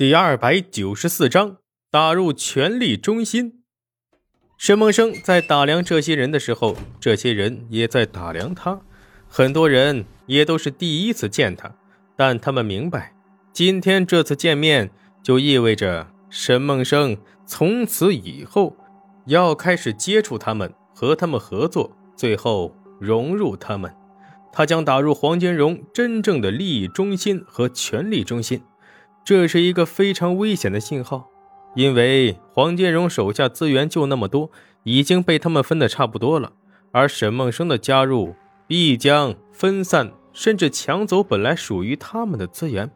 第二百九十四章打入权力中心。沈梦生在打量这些人的时候，这些人也在打量他。很多人也都是第一次见他，但他们明白，今天这次见面就意味着沈梦生从此以后要开始接触他们，和他们合作，最后融入他们。他将打入黄金荣真正的利益中心和权力中心。这是一个非常危险的信号，因为黄建荣手下资源就那么多，已经被他们分得差不多了。而沈梦生的加入必将分散甚至抢走本来属于他们的资源。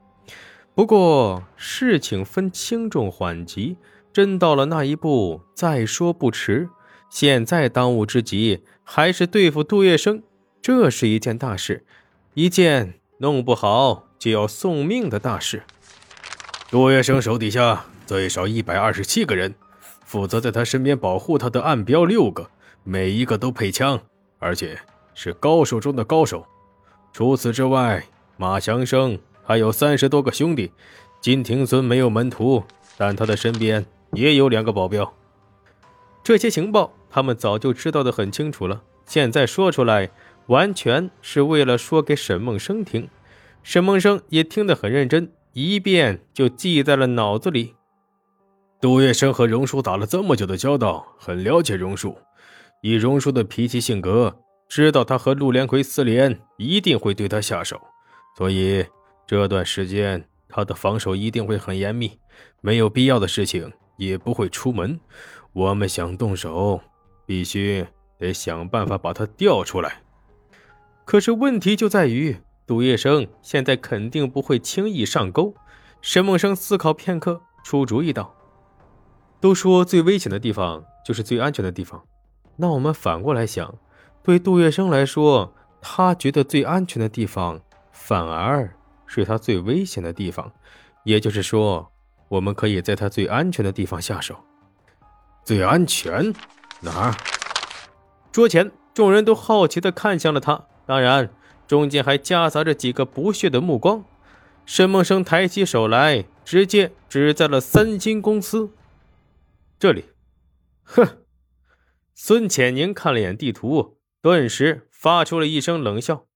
不过事情分轻重缓急，真到了那一步再说不迟。现在当务之急还是对付杜月笙，这是一件大事，一件弄不好就要送命的大事。杜月笙手底下最少一百二十七个人，负责在他身边保护他的暗标六个，每一个都配枪，而且是高手中的高手。除此之外，马祥生还有三十多个兄弟。金庭孙没有门徒，但他的身边也有两个保镖。这些情报他们早就知道的很清楚了，现在说出来，完全是为了说给沈梦生听。沈梦生也听得很认真。一遍就记在了脑子里。杜月笙和荣叔打了这么久的交道，很了解荣叔。以荣叔的脾气性格，知道他和陆连魁私联，一定会对他下手。所以这段时间他的防守一定会很严密，没有必要的事情也不会出门。我们想动手，必须得想办法把他调出来。可是问题就在于。杜月笙现在肯定不会轻易上钩。沈梦生思考片刻，出主意道：“都说最危险的地方就是最安全的地方，那我们反过来想，对杜月笙来说，他觉得最安全的地方，反而是他最危险的地方。也就是说，我们可以在他最安全的地方下手。最安全？哪儿？”桌前众人都好奇地看向了他，当然。中间还夹杂着几个不屑的目光。沈梦生抬起手来，直接指在了三星公司。这里，哼！孙浅宁看了眼地图，顿时发出了一声冷笑：“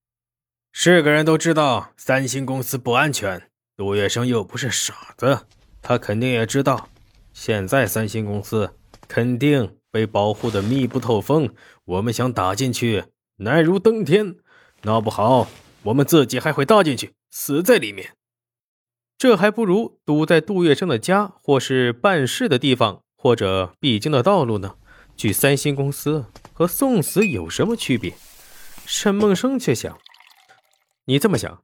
是个人都知道三星公司不安全，杜月笙又不是傻子，他肯定也知道，现在三星公司肯定被保护的密不透风。我们想打进去，难如登天。”闹不好，我们自己还会搭进去，死在里面。这还不如堵在杜月笙的家，或是办事的地方，或者必经的道路呢。去三星公司和送死有什么区别？沈梦生却想：你这么想，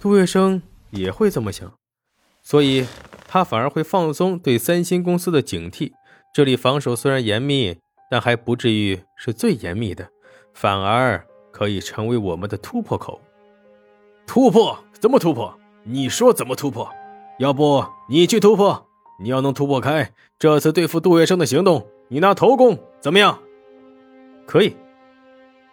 杜月笙也会这么想，所以他反而会放松对三星公司的警惕。这里防守虽然严密，但还不至于是最严密的，反而。可以成为我们的突破口。突破？怎么突破？你说怎么突破？要不你去突破？你要能突破开这次对付杜月笙的行动，你拿头功怎么样？可以。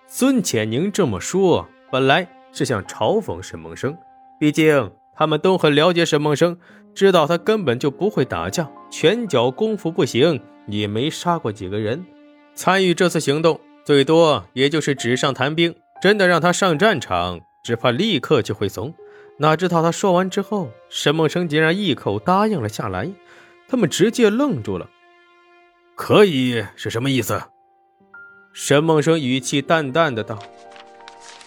孙浅宁这么说，本来是想嘲讽沈梦生，毕竟他们都很了解沈梦生，知道他根本就不会打架，拳脚功夫不行，也没杀过几个人。参与这次行动。最多也就是纸上谈兵，真的让他上战场，只怕立刻就会怂。哪知道他说完之后，沈梦生竟然一口答应了下来，他们直接愣住了。可以是什么意思？沈梦生语气淡淡的道：“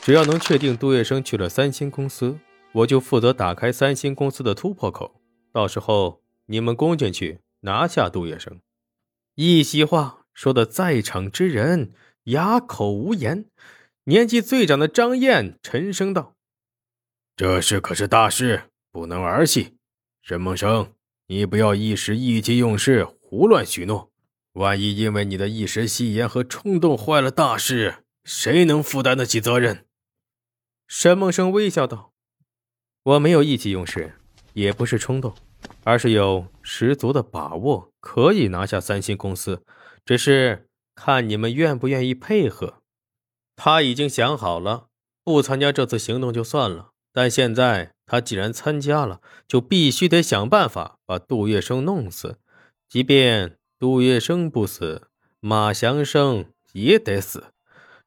只要能确定杜月笙去了三星公司，我就负责打开三星公司的突破口，到时候你们攻进去，拿下杜月笙。”一席话说的在场之人。哑口无言。年纪最长的张燕沉声道：“这事可是大事，不能儿戏。沈梦生，你不要一时意气用事，胡乱许诺。万一因为你的一时戏言和冲动坏了大事，谁能负担得起责任？”沈梦生微笑道：“我没有意气用事，也不是冲动，而是有十足的把握可以拿下三星公司，只是……”看你们愿不愿意配合。他已经想好了，不参加这次行动就算了，但现在他既然参加了，就必须得想办法把杜月笙弄死。即便杜月笙不死，马祥生也得死。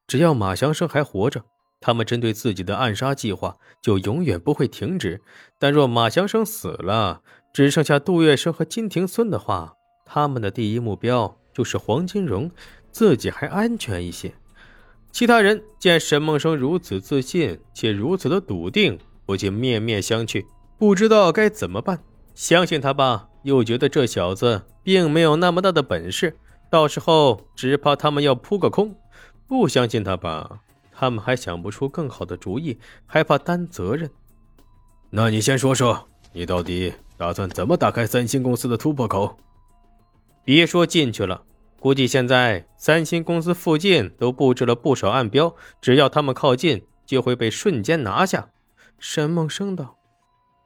只要马祥生还活着，他们针对自己的暗杀计划就永远不会停止。但若马祥生死了，只剩下杜月笙和金庭孙的话，他们的第一目标就是黄金荣，自己还安全一些。其他人见沈梦生如此自信且如此的笃定，不禁面面相觑，不知道该怎么办。相信他吧，又觉得这小子并没有那么大的本事，到时候只怕他们要扑个空。不相信他吧，他们还想不出更好的主意，害怕担责任。那你先说说，你到底打算怎么打开三星公司的突破口？别说进去了。估计现在三星公司附近都布置了不少暗标，只要他们靠近，就会被瞬间拿下。沈梦生道：“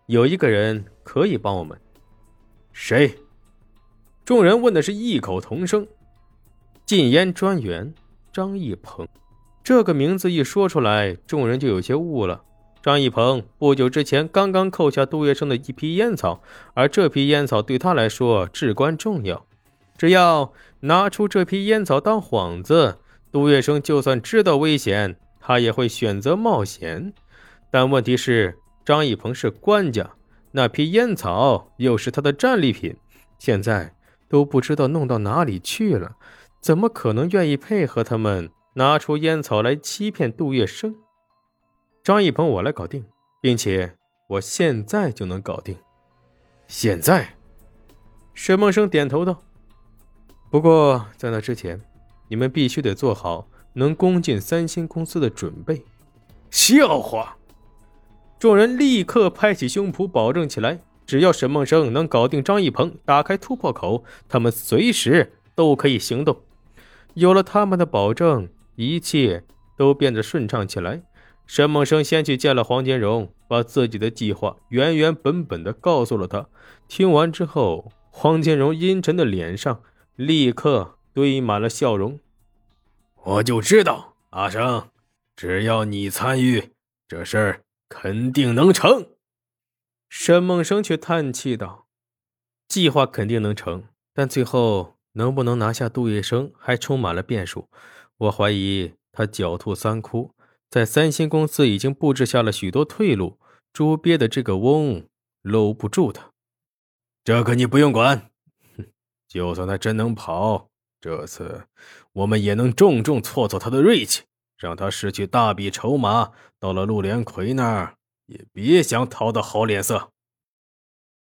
有一个人可以帮我们。”谁？众人问的是异口同声。禁烟专员张义鹏，这个名字一说出来，众人就有些悟了。张义鹏不久之前刚刚扣下杜月笙的一批烟草，而这批烟草对他来说至关重要。只要拿出这批烟草当幌子，杜月笙就算知道危险，他也会选择冒险。但问题是，张一鹏是官家，那批烟草又是他的战利品，现在都不知道弄到哪里去了，怎么可能愿意配合他们拿出烟草来欺骗杜月笙？张一鹏，我来搞定，并且我现在就能搞定。现在，沈梦生点头道。不过，在那之前，你们必须得做好能攻进三星公司的准备。笑话！众人立刻拍起胸脯，保证起来：只要沈梦生能搞定张一鹏，打开突破口，他们随时都可以行动。有了他们的保证，一切都变得顺畅起来。沈梦生先去见了黄金荣，把自己的计划原原本本的告诉了他。听完之后，黄金荣阴沉的脸上。立刻堆满了笑容。我就知道，阿生，只要你参与，这事儿肯定能成。沈梦生却叹气道：“计划肯定能成，但最后能不能拿下杜月笙，还充满了变数。我怀疑他狡兔三窟，在三星公司已经布置下了许多退路，猪鳖的这个翁搂不住他。这个你不用管。”就算他真能跑，这次我们也能重重挫挫他的锐气，让他失去大笔筹码。到了陆连魁那儿，也别想讨到好脸色。